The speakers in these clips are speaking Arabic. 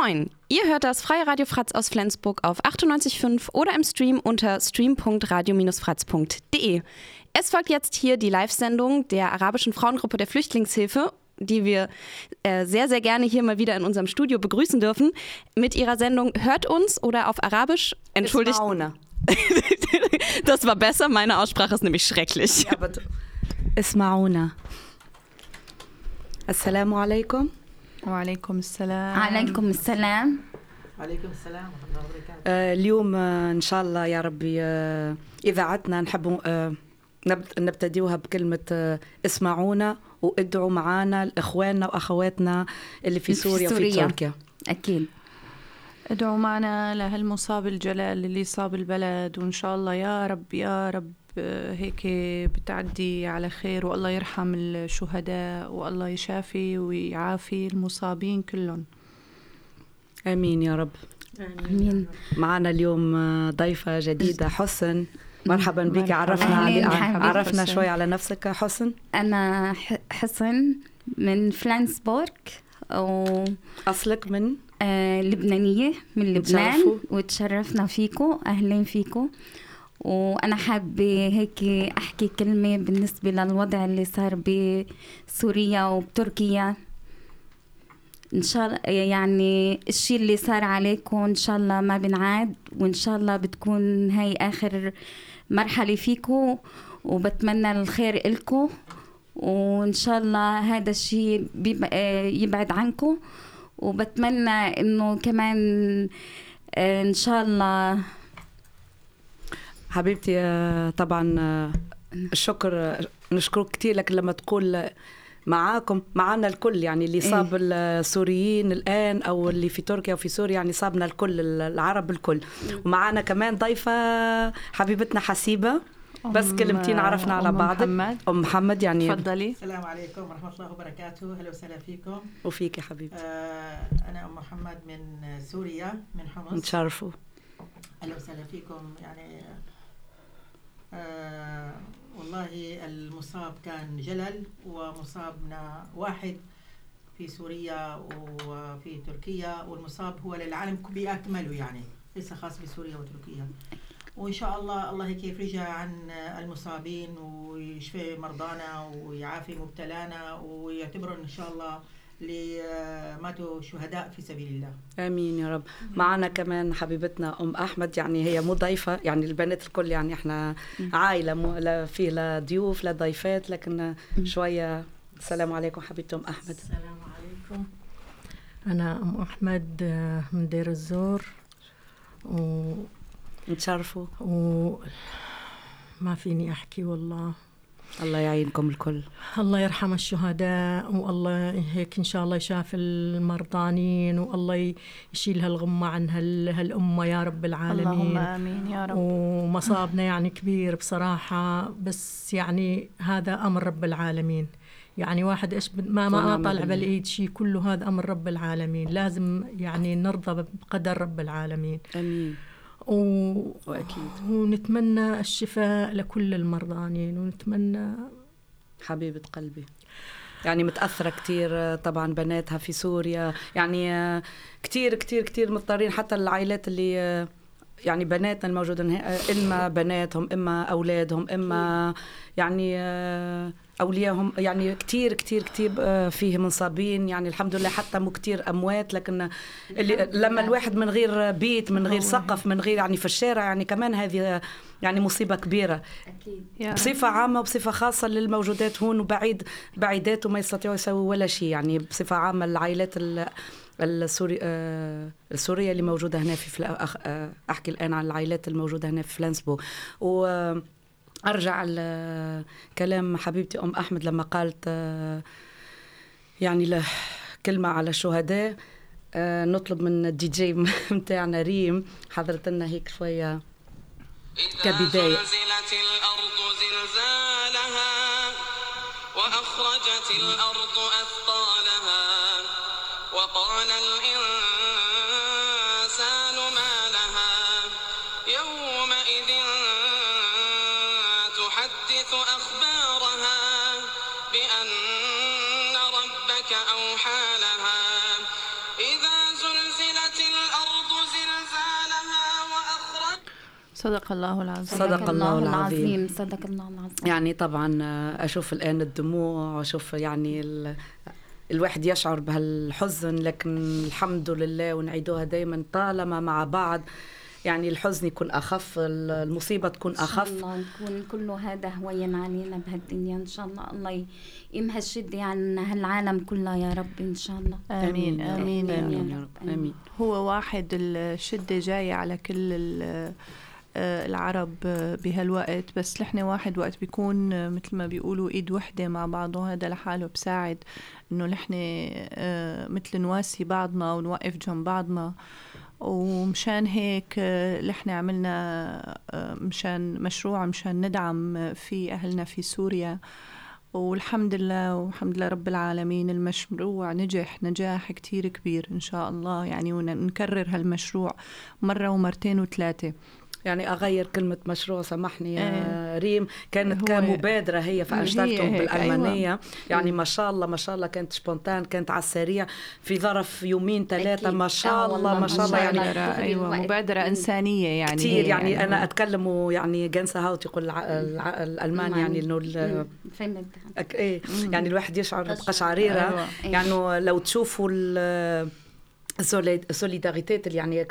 Moin, ihr hört das Freie Radio Fratz aus Flensburg auf 98.5 oder im Stream unter stream.radio-fratz.de. Es folgt jetzt hier die Live-Sendung der arabischen Frauengruppe der Flüchtlingshilfe die wir äh, sehr, sehr gerne hier mal wieder in unserem Studio begrüßen dürfen, mit ihrer Sendung Hört uns oder auf Arabisch. Entschuldigt. das war besser, meine Aussprache ist nämlich schrecklich. Ja, Ismauna. Assalamu alaikum. وعليكم السلام. عليكم السلام. وعليكم السلام ورحمة الله وبركاته. آه اليوم آه إن شاء الله يا ربي آه إذاعتنا نحب نبتديوها بكلمة آه اسمعونا وادعوا معانا لإخواننا وأخواتنا اللي في سوريا, في سوريا. وفي تركيا. أكيد. ادعوا معنا لهالمصاب الجلال اللي صاب البلد وإن شاء الله يا رب يا رب. هيك بتعدي على خير والله يرحم الشهداء والله يشافي ويعافي المصابين كلهم. آمين يا رب. آمين. معنا اليوم ضيفة جديدة حسن. مرحبا بك. عرفنا علي عرفنا شوي على نفسك حسن. أنا حسن من فلانسبورغ و أصلك من؟ آه لبنانية من لبنان وتشرفنا فيكم اهلين فيكم وأنا حابة هيك أحكي كلمة بالنسبة للوضع اللي صار بسوريا وبتركيا. إن شاء الله يعني الشيء اللي صار عليكم إن شاء الله ما بنعاد وإن شاء الله بتكون هاي آخر مرحلة فيكم وبتمنى الخير إلكم وإن شاء الله هذا الشيء يبعد عنكم وبتمنى إنه كمان إن شاء الله حبيبتي طبعا الشكر نشكرك كثير لكن لما تقول معاكم معنا الكل يعني اللي صاب إيه؟ السوريين الآن أو اللي في تركيا وفي سوريا يعني صابنا الكل العرب الكل. ومعنا كمان ضيفة حبيبتنا حسيبة. بس كلمتين عرفنا على بعض. محمد. أم محمد يعني تفضلي. السلام عليكم ورحمة الله وبركاته. أهلا وسهلا فيكم. وفيك يا حبيبتي. آه أنا أم محمد من سوريا من حمص. نتشرفوا. أهلا وسهلا فيكم. يعني آه والله المصاب كان جلل ومصابنا واحد في سوريا وفي تركيا والمصاب هو للعالم بأكمله يعني ليس خاص بسوريا وتركيا. وإن شاء الله الله هيك يفرجها عن المصابين ويشفي مرضانا ويعافي مبتلانا ويعتبرهم إن شاء الله ماتوا شهداء في سبيل الله. آمين يا رب. معنا كمان حبيبتنا أم أحمد يعني هي مو ضيفة يعني البنات الكل يعني إحنا عائلة مو لا في لا ضيوف لا ضيفات لكن شوية السلام عليكم حبيبتي أم أحمد. السلام عليكم. أنا أم أحمد من دير الزور و نتشرفوا. وما فيني أحكي والله. الله يعينكم الكل. الله يرحم الشهداء والله هيك إن شاء الله يشاف المرضانين والله يشيل هالغمة عن هالأمة يا رب العالمين. اللهم آمين يا رب. ومصابنا يعني كبير بصراحة بس يعني هذا أمر رب العالمين. يعني واحد إيش ما ما طالع بالإيد شيء كله هذا أمر رب العالمين. لازم يعني نرضى بقدر رب العالمين. آمين. و... وأكيد. ونتمنى الشفاء لكل المرضانين ونتمنى حبيبة قلبي. يعني متأثرة كتير طبعا بناتها في سوريا. يعني كتير كتير كتير مضطرين حتى العائلات اللي يعني بناتنا الموجودين إما بناتهم إما أولادهم إما يعني اولياءهم يعني كتير كتير كتير فيه منصابين. يعني الحمد لله حتى مو كتير أموات لكن اللي لما الواحد من غير بيت من غير سقف من غير يعني في الشارع يعني كمان هذه يعني مصيبة كبيرة. أكيد. بصفة عامة وبصفة خاصة للموجودات هون وبعيد بعيدات وما يستطيعوا يسووا ولا شيء. يعني بصفة عامة العائلات السوري السورية اللي موجودة هنا في أحكي الآن عن العائلات الموجودة هنا في فلنسبورغ. و أرجع لكلام حبيبتي أم أحمد لما قالت يعني كلمة على الشهداء. نطلب من الدي جي متاعنا ريم حضرت لنا هيك شوية كبداية. الأرض زلزالها وأخرجت الأرض صدق الله العظيم. صدق الله العظيم. صدق الله العظيم. يعني طبعا أشوف الآن الدموع واشوف يعني ال... الواحد يشعر بهالحزن لكن الحمد لله ونعيدوها دائما طالما مع بعض. يعني الحزن يكون أخف المصيبة تكون إن شاء أخف. الله نكون كل هذا هوين علينا بهالدنيا. إن شاء الله الله ي- يمحى الشده عن هالعالم كلها يا رب. إن شاء الله. آمين آمين, آمين آمين. يا رب. آمين. هو واحد الشدة جاية على كل ال- العرب آه، بهالوقت. بس نحن واحد وقت بيكون آه، مثل ما بيقولوا إيد وحدة مع بعضه هذا لحاله بساعد إنه نحن آه، مثل نواسي بعضنا ونوقف جنب بعضنا. ومشان هيك آه، نحن عملنا آه، مشان مشروع مشان ندعم آه، في أهلنا في سوريا. والحمد لله والحمد لله رب العالمين المشروع نجح نجاح كتير كبير إن شاء الله. يعني ونكرر هالمشروع مرة ومرتين وثلاثة. يعني أغير كلمة مشروع سامحني يا إيه. ريم. كانت كمبادرة هي هيك، بالألمانية. يعني ما شاء الله ما شاء الله كانت سبونتان كانت على السريع. في ظرف يومين ثلاثة. ما آه شاء الله ما شاء الله. يعني أيوة الوقت. مبادرة إنسانية يعني كثير هي يعني أنا أتكلم يعني جنسة هاوت يقول الألمان يعني إنه إيه. يعني الواحد يشعر بقشعريرة. أيوة. يعني لو تشوفوا ال- السولي- السوليداريتيت اللي يعني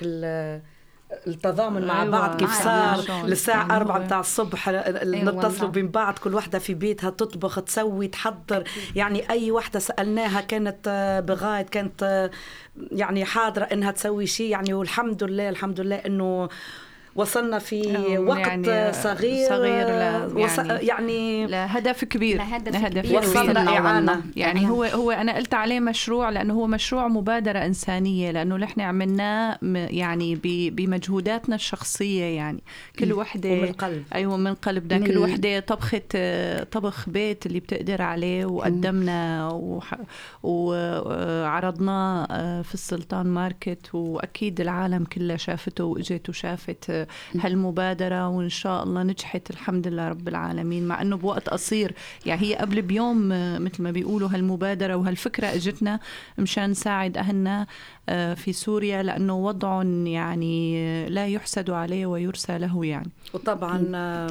التضامن مع أيوة. بعض كيف صار. للساعة يعني أربعة بتاع الصبح أيوة نتصلوا. بين بعض كل واحدة في بيتها تطبخ تسوي تحضر يعني أي واحدة سألناها كانت آه، بغاية كانت آه، يعني حاضرة إنها تسوي شيء يعني والحمد لله الحمد لله إنه وصلنا في وقت يعني صغير صغير ل- وص- يعني- يعني لهدف كبير لهدف لهدف كبير. وصلنا إعانة. يعني هو هو أنا قلت عليه مشروع لأنه هو مشروع مبادرة إنسانية لأنه نحن عملناه يعني ب- بمجهوداتنا الشخصية يعني. كل وحدة ومن القلب. أيوه من قلبنا من- كل وحدة طبخت آه، طبخ بيت اللي بتقدر عليه وقدمنا وح- وعرضناه آه، في السلطان ماركت وأكيد العالم كلها شافته واجت وشافت هالمبادرة وإن شاء الله نجحت الحمد لله رب العالمين. مع إنه بوقت قصير. يعني هي قبل بيوم آه، مثل ما بيقولوا هالمبادرة وهالفكرة إجتنا مشان نساعد أهلنا آه، في سوريا لأنه وضعهم يعني آه، لا يحسد عليه ويرسى له يعني. وطبعا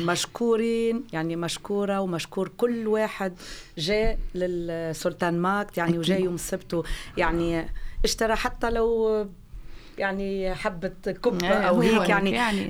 مشكورين يعني مشكورة ومشكور كل واحد جاء للسلطان ماكت يعني وجاي يوم السبت يعني اشترى حتى لو يعني حبة كبة إيه، أو هو هيك يعني, يعني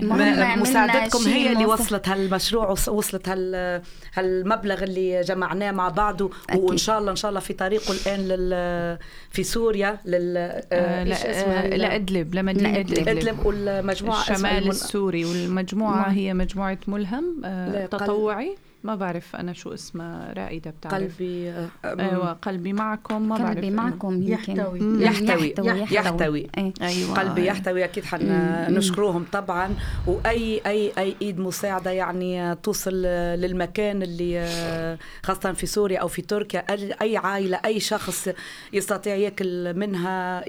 مساعدتكم هي اللي. وصلت هالمشروع وص- وصلت هال هالمبلغ اللي جمعناه مع بعضه. وإن شاء الله إن شاء الله في طريقه الآن لل في سوريا لل آه، آه، إيش اسمها لا ال- لأدلب لمدينة لأدلب. إدلب إدلب والمجموعة اسمها الشمال السوري والمجموعة نعم. هي مجموعة ملهم آه، تطوعي ما بعرف أنا شو اسمها رائدة بتعرف. قلبي أيوة قلبي معكم ما بعرف. قلبي معكم يمكن. يحتوي. مم. يحتوي. يحتوي. يحتوي. إيه. أيوة. قلبي. يحتوي أكيد. حنشكروهم طبعا. وأي أي أي إيد مساعدة يعني توصل للمكان اللي خاصة في سوريا أو في تركيا. أي عائلة أي شخص يستطيع ياكل منها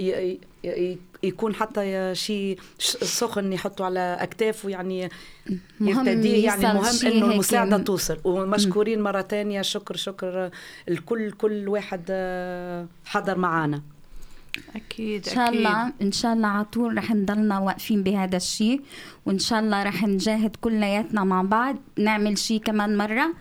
يكون حتى شيء سخن يحطه على أكتافه. يعني مهم يرتديه يعني مهم إنه هيك المساعدة م- توصل. ومشكورين مرة تانية شكر شكر الكل كل واحد حضر معنا أكيد إن شاء. الله إن شاء الله على طول رح نضلنا واقفين بهذا الشيء وإن شاء الله رح نجاهد كلياتنا مع بعض نعمل شيء كمان مرة.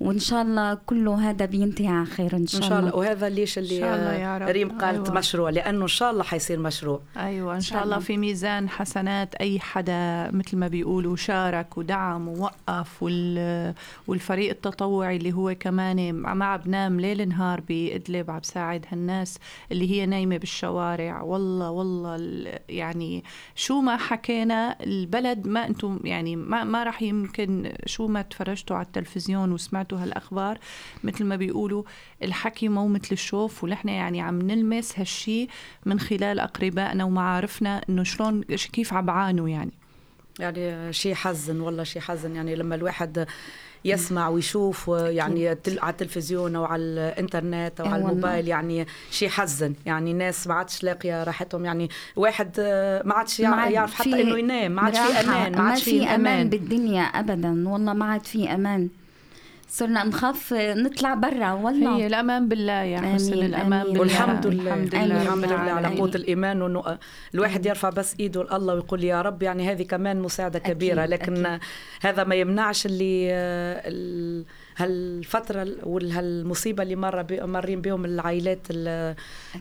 وإن شاء الله كله هذا بينتهي على خير إن شاء, إن شاء الله وهذا ليش اللي إن شاء الله يا رب. ريم قالت أيوة. مشروع لأنه إن شاء الله حيصير مشروع أيوة إن شاء شاء الله الله. في ميزان حسنات أي حدا مثل ما بيقولوا شارك ودعم ووقف وال والفريق التطوعي اللي هو كمان ما عم بنام ليل نهار بإدلب عم بساعد هالناس اللي هي نايمة بالشوارع والله والله ال- يعني شو ما حكينا البلد ما أنتم يعني ما ما راح يمكن شو ما تفرجتوا على التلفزيون وسمعتوا هالأخبار مثل ما بيقولوا الحكي مو مثل الشوف ونحن يعني عم نلمس هالشي من خلال أقربائنا ومعارفنا إنه شلون كيف عم بعانوا يعني. يعني شيء حزن والله شيء حزن. يعني لما الواحد يسمع ويشوف يعني على التلفزيون أو على الإنترنت أو إيه على. الموبايل يعني شيء حزن. يعني ناس ما عادش لاقية راحتهم. يعني واحد آه، ما عادش عاد يعرف حتى إنه ينام. ما عادش في أمان ما عادش في أمان. بالدنيا ابدا. والله ما عاد في أمان. صرنا نخاف نطلع برا والله هي الأمان بالله يا حسن آمين، آمين. بالله والحمد لله الحمد. لله الحمد لله على العالمين. قوة الإيمان وإنه الواحد يرفع بس إيده لله ويقول يا رب يعني هذه كمان مساعدة كبيرة أكيد، لكن أكيد. هذا ما يمنعش اللي آه، ال- هالفترة ال- وهالمصيبة اللي مر بي- مارين بهم العائلات ال-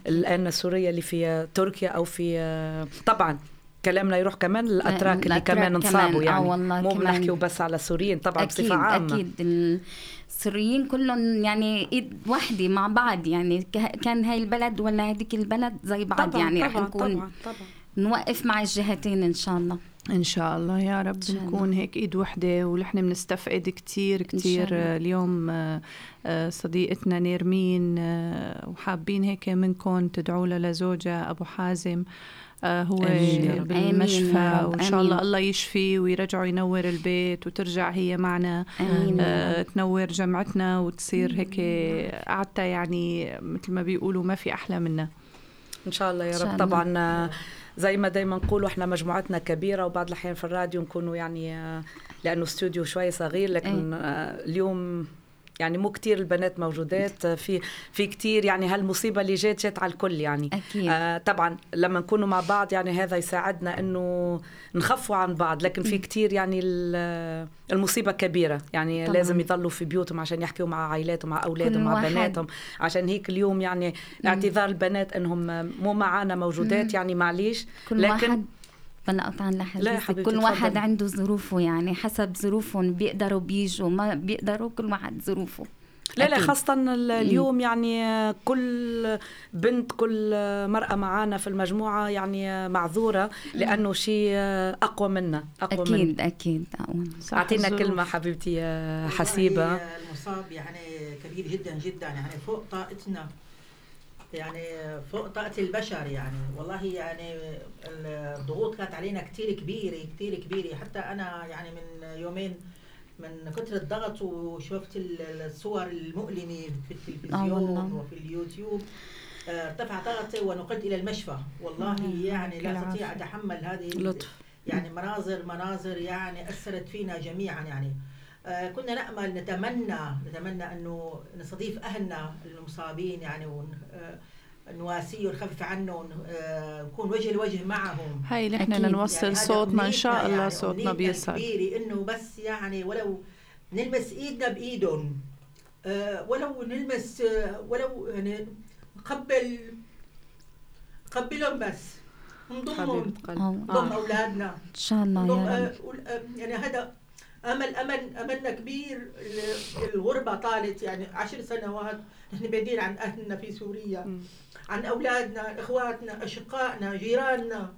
الآن السورية اللي في تركيا أو في آه، طبعا كلامنا يروح كمان للأتراك اللي كمان انصابوا آه يعني والله مو كمان. بنحكيو بس على السوريين طبعا أكيد بصفة عامة أكيد السوريين كلهم يعني إيد وحده مع بعض يعني ك- كان هاي البلد ولا هذيك البلد زي بعض طبعا يعني رح نكون طبعا طبعا نوقف مع الجهتين إن شاء الله إن شاء الله يا رب. نكون هيك إيد وحدة ونحن بنستفقد كتير كتير الله. آه، اليوم آه، آه، صديقتنا نيرمين آه، وحابين هيك منكم تدعوا لها لزوجها أبو حازم آه، هو يا رب. بالمشفى. وإن شاء الله. الله يشفي ويرجعه ينور البيت وترجع هي معنا آه، تنور جمعتنا وتصير هيك قعدتها يعني مثل ما بيقولوا ما في أحلى منها إن شاء الله يا رب. طبعا آه، زي ما دايما نقولوا إحنا مجموعتنا كبيرة وبعض الأحيان في الراديو نكونوا يعني آه، لأنه استوديو شوي صغير لكن آه، اليوم يعني مو كتير البنات موجودات آه، في في كتير يعني هالمصيبة اللي جات جات على الكل يعني. أكيد. آه طبعا لما نكونوا مع بعض يعني هذا يساعدنا إنه نخفوا عن بعض لكن في كتير يعني ال- المصيبة كبيرة. يعني طبعاً. لازم يضلوا في بيوتهم عشان يحكوا مع عائلاتهم مع اولادهم مع واحد. بناتهم. عشان هيك اليوم يعني اعتذار البنات إنهم مو معانا موجودات يعني معليش. كل لكن واحد بلا قطعا لحديثك حبيبتي، كل واحد. عنده ظروفه يعني حسب ظروفهم بيقدروا بيجوا ما بيقدروا كل واحد ظروفه لا لا أكيد. خاصة ال- اليوم يعني كل بنت كل مرأة معانا في المجموعة يعني معذورة لأنه شيء أقوى منا أقوى منا أكيد أكيد آه. صح أعطينا. كلمة حبيبتي حسيبة المصاب يعني كبير جدا جدا يعني فوق طاقتنا يعني فوق طاقة البشر يعني. والله يعني الضغوط كانت علينا كتير كبيرة كتير كبيرة. حتى أنا يعني من يومين من كثر الضغط وشفت ال- الصور المؤلمة في التلفزيون. وفي اليوتيوب ارتفع ضغطي ونقلت إلى المشفى. والله الله. يعني لا. أستطيع أتحمل هذه لطف. يعني مناظر مناظر يعني أثرت فينا جميعا يعني. كنا نأمل نتمنى نتمنى أنه نستضيف أهلنا المصابين يعني ون- آه، نواسيه ونخفف عنه ون- آه، نكون وجه لوجه معهم. هاي اللي إحنا أكيد. نوصل هذا صوتنا إن شاء الله يعني صوتنا بيصل. الكبيرة إنه بس يعني ولو نلمس إيدنا بإيدهم آه، ولو نلمس آه، ولو يعني نقبل نقبلهم بس. نضمهم. آه. نضم أولادنا. إن شاء الله نضم آه، آه، يعني هذا أمل أمل أملنا كبير ال- الغربة طالت يعني عشر سنوات نحن بعيدين عن أهلنا في سوريا. عن أولادنا إخواتنا أشقائنا جيراننا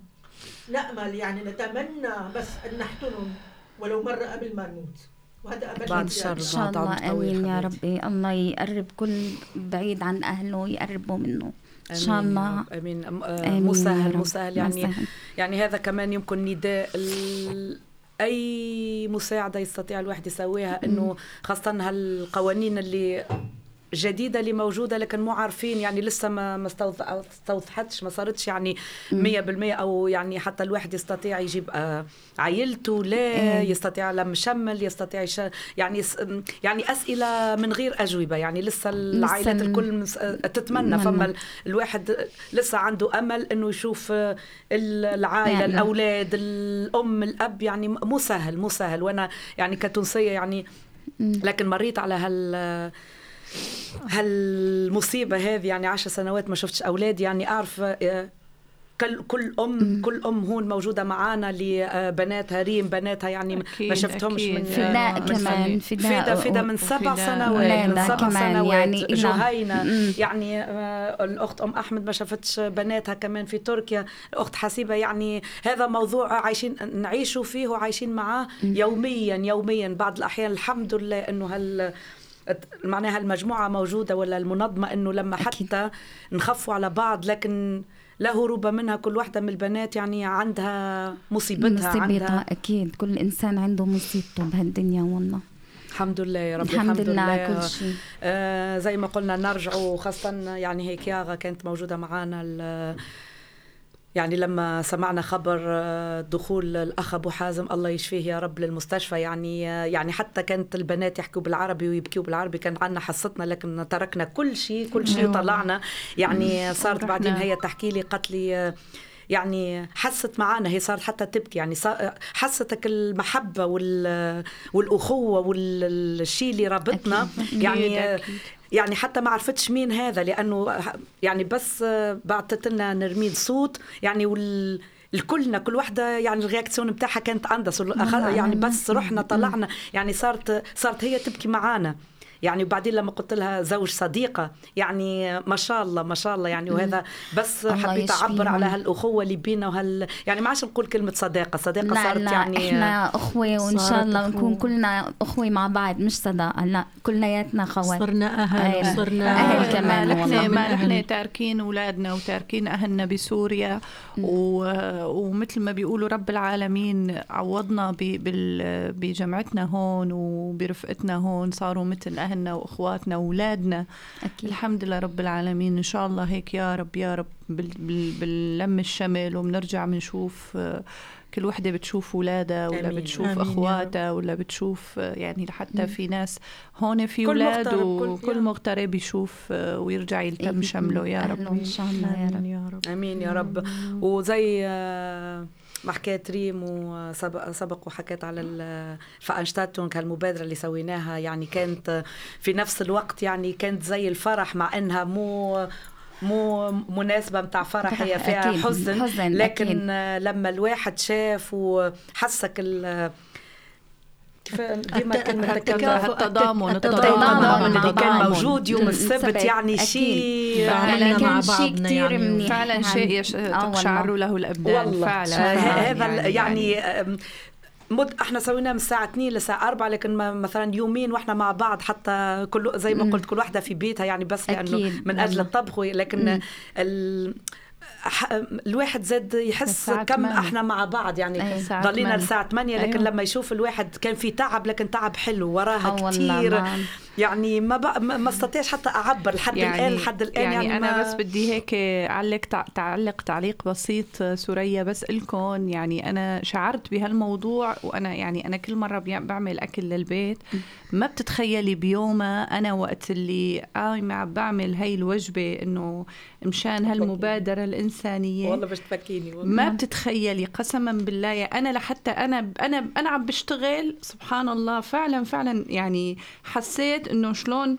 نأمل يعني نتمنى بس أن نحتضن ولو مرة قبل ما نموت وهذا أمل بعد كبير. الشر. إن شاء بعد الله آمين يا. ربي الله يقرب كل بعيد عن أهله يقربوا منه إن شاء الله. آمين آه، آمين مو يا سهل رب. مو سهل يعني مسهل. يعني هذا كمان يمكن نداء ال... أي مساعدة يستطيع الواحد يسويها إنه خاصة هالقوانين اللي جديدة اللي موجودة لكن مو عارفين يعني لسه ما ما استوض- استوضحتش ما صارتش يعني 100% أو يعني حتى الواحد يستطيع يجيب آه، عائلته لا. يستطيع لم شمل يستطيع. يعني يعني أسئلة من غير أجوبة يعني لسه العائلات ال- الكل آه، تتمنى. فما ال- الواحد لسه عنده أمل إنه يشوف آه، ال- العائلة يعني. الأولاد الأم الأب يعني مو سهل مو سهل وأنا يعني كتونسية يعني. لكن مريت على هال هالمصيبة هذه يعني عشر سنوات ما شفتش اولادي يعني أعرف آه، كل كل أم كل أم هون موجودة معانا لبناتها ريم بناتها يعني ما شفتهمش. من فداء آه، كمان فدا فداء فدا من سبع. سنوات من سبع كمان سنوات يعني جهينة مم. يعني آه، الأخت أم أحمد ما شافتش بناتها كمان في تركيا الأخت حسيبة يعني هذا موضوع عايشين نعيشوا فيه وعايشين معاه يوميا يوميا بعض الأحيان الحمد لله إنه هال معناها المجموعة موجودة ولا المنظمة إنه لما أكيد. حتى نخفوا على بعض لكن لا هروب منها كل واحدة من البنات يعني عندها مصيبتها مصيبتها عندها أكيد. كل إنسان عنده مصيبته بهالدنيا والله. الحمد لله يا رب الحمد لله على كل شيء. آه زي ما قلنا نرجع وخاصة يعني هيك ياغا كانت موجودة معنا يعني لما سمعنا خبر آه، دخول الأخ أبو حازم الله يشفيه يا رب للمستشفى يعني آه، يعني حتى كانت البنات يحكوا بالعربي ويبكوا بالعربي كان عندنا حصتنا لكن تركنا كل شيء كل شيء وطلعنا يعني صارت بعدين هي تحكي لي قالت لي آه، يعني حست معانا هي صارت حتى تبكي يعني حستك المحبة وال والأخوة والشيء اللي رابطنا. يعني يعني حتى ما عرفتش مين هذا لأنه يعني بس بعثت لنا نرمين صوت يعني وال الكلنا كل وحدة يعني الرياكسيون نتاعها كانت اندس يعني بس رحنا طلعنا. يعني صارت صارت هي تبكي معانا. يعني وبعدين لما قلت لها زوج صديقة يعني ما شاء الله ما شاء الله يعني وهذا بس حبيت أعبر يشفيهم. على هالأخوة اللي بينا وهال يعني ما عادش نقول كلمة صداقة صداقة لا صارت لا يعني إحنا أخوة وإن شاء الله نكون. كلنا أخوة مع بعض مش صداقة لا كلياتنا خوات صرنا أهل. وصرنا أهل كمان ما. نحن ما نحن. تاركين أولادنا وتاركين أهلنا بسوريا و... ومثل ما بيقولوا رب العالمين عوضنا ب... بال... بجمعتنا هون وبرفقتنا هون صاروا مثل أهلنا وأخواتنا وأولادنا. أكيد. الحمد لله رب العالمين. إن شاء الله هيك يا رب يا رب بال... بال... باللم الشمل وبنرجع بنشوف آه، كل وحدة بتشوف ولادها ولا آمين. بتشوف رب. أخواتها ولا بتشوف آه، يعني حتى في ناس هون في كل- وكل. مغترب يشوف آه، ويرجع يلتم شمله. يا رب. ان شاء الله. يا رب. آمين يا رب. آمين. يا رب وزي آه، ما حكيت ريم وسبق سبق وحكيت على الفانشتاتون هالمبادره اللي سويناها يعني كانت في نفس الوقت يعني كانت زي الفرح مع إنها مو مو مناسبة متاع فرح هي فيها. حزن, حزن، لكن أكيد. لما الواحد شاف وحسك ديما كلمة التكافؤ- التضامن التضامن اللي كان. موجود يوم السبت، يعني. شيء مع شيء بعضنا يعني. منيح فعلا يعني. شيء. آه. تقشعر له الأبدان والله فعلا آه، فعلاً. هذا يعني, يعني مد إحنا سويناه من الساعة 2 للساعة 4 لكن مثلا يومين وإحنا مع بعض حتى كل زي ما. قلت كل واحدة في بيتها يعني بس لأنه من أجل. الطبخ لكن مم. ال الواحد زاد يحس كم 8. إحنا مع بعض يعني ضلينا 8. الساعة 8 لكن أيوة. لما يشوف الواحد كان في تعب لكن تعب حلو وراها كتير ما- يعني ما بقى ما استطيعش حتى أعبر لحد الآن لحد الآن يعني, يعني, أنا ما بس بدي هيك أعلق تع- تعلق تعليق بسيط سوريا بس الكم يعني أنا شعرت بهالموضوع وأنا يعني أنا كل مرة بعمل أكل للبيت. ما بتتخيلي بيومها أنا وقت اللي قايمه عم بعمل هاي الوجبة إنه مشان هالمبادرة الإنسانية. والله مش تفكيني والله. ما بتتخيلي قسما بالله. أنا لحتى أنا أنا أنا عم بشتغل سبحان الله فعلا فعلا يعني حسيت انه شلون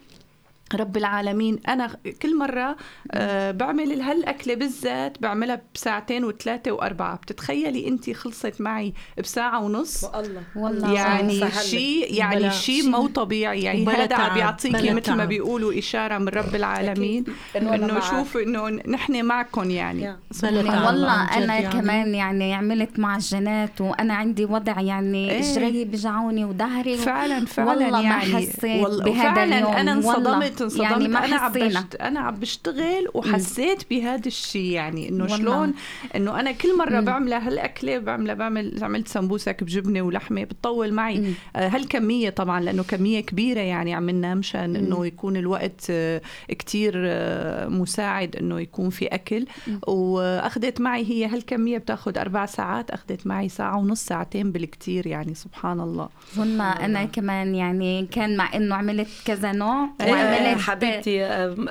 رب العالمين. أنا كل مرة آه بعمل هالأكلة بالذات بعملها بساعتين وثلاثة وأربعة. بتتخيلي انت خلصت معي بساعة ونص؟ والله والله يعني. شيء يعني شيء مو طبيعي. يعني هذا عم بيعطيكي مثل ما. بيقولوا إشارة من رب العالمين. إنه. شوفوا إنه نحن معكم يعني. والله أنا يعني. كمان يعني عملت معجنات وأنا عندي وضع يعني إيه. اجري بجعوني وظهري. فعلا فعلا والله ما يعني. حسيت والله بهذا اليوم. أنا. انصدمت انصدمت يعني ما أنا عم. أنا عم بشتغل وحسيت بهذا الشيء يعني إنه. شلون؟ إنه أنا كل مرة مم. بعملها هالأكلة بعملها بعمل عملت سمبوسك بجبنة ولحمة بتطول معي. مم. آه، هالكمية طبعا لأنه كمية كبيرة يعني عملنا مشان إنه يكون الوقت آه، كتير آه، مساعد إنه يكون في أكل. وأخذت معي هي هالكمية بتأخذ أربع ساعات أخذت معي ساعة ونص ساعتين بالكتير يعني سبحان الله. والله أنا كمان يعني كان مع إنه عملت كذا نوع إيه، حبيبتي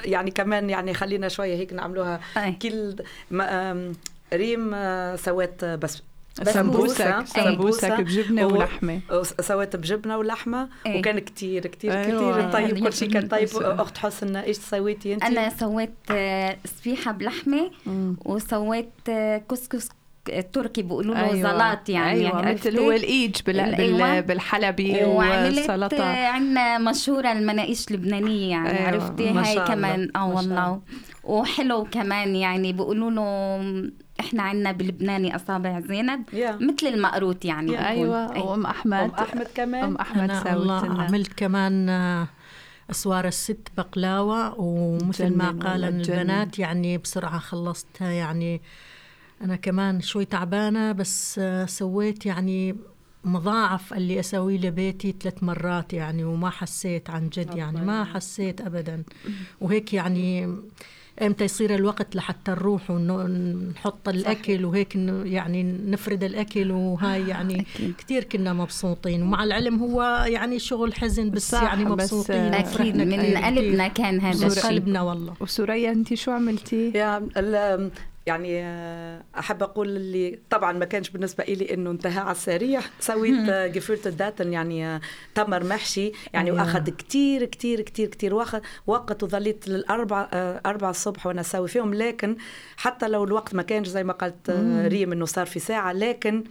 يعني كمان يعني خلينا شوية هيك نعملوها. أي. كل ريم آه، سوت بس سمبوسك سمبوسك سمبوسة بجبنة ولحمة. سويت بجبنة ولحمة. إيه. وكان كتير كتير أيوة. كتير. طيب كل شيء كان طيب. بس- أخت حسن إيش سويتي انت؟ أنا سويت آه، سبيحة بلحمة. وسويت آه، كسكس تركي بيقولوا له أيوة. زلط يعني أيوه عرفتي؟ مثل هو الايج بال... أيوة. بال... بالحلبي وعملت والسلطه عندنا مشهورة المناقيش اللبنانية يعني أيوة، أيوة. عرفتي ما هاي كمان آه والله وحلو كمان يعني بيقولوا له إحنا عندنا بلبناني أصابع زينب يا. مثل المقروط يعني بيكون. أيوه أي. وام أحمد أم أحمد كمان أم أحمد أنا الله لنا. عملت كمان آه، أسوار الست بقلاوة ومثل ما قال. البنات يعني بسرعة خلصتها يعني أنا كمان شوي تعبانة بس آه، سويت يعني مضاعف اللي أسويه لبيتي ثلاث مرات يعني وما حسيت عن جد يعني ما حسيت أبدا. وهيك يعني إمتى يصير الوقت لحتى نروح ونحط الأكل وهيك إنه يعني نفرد الأكل وهاي يعني أكيد. كثير كنا مبسوطين. ومع العلم هو يعني شغل حزن بس صح، يعني بس مبسوطين. أكيد، أكيد وفرحنا من. قلبنا كان هذا من الشيء. قلبنا والله. وسوريا انت شو عملتي؟ يا ال- يعني آه، أحب أقول اللي طبعا ما كانش بالنسبة لي إنه انتهى على السريع. سويت آه، جفرت الداتن يعني آه، تمر محشي يعني. وأخذ كتير كتير كتير كتير وقت وقت وظليت للأربع أربع الصبح وأنا أسوي فيهم. لكن حتى لو الوقت ما كانش زي ما قالت ريم إنه صار في ساعة لكن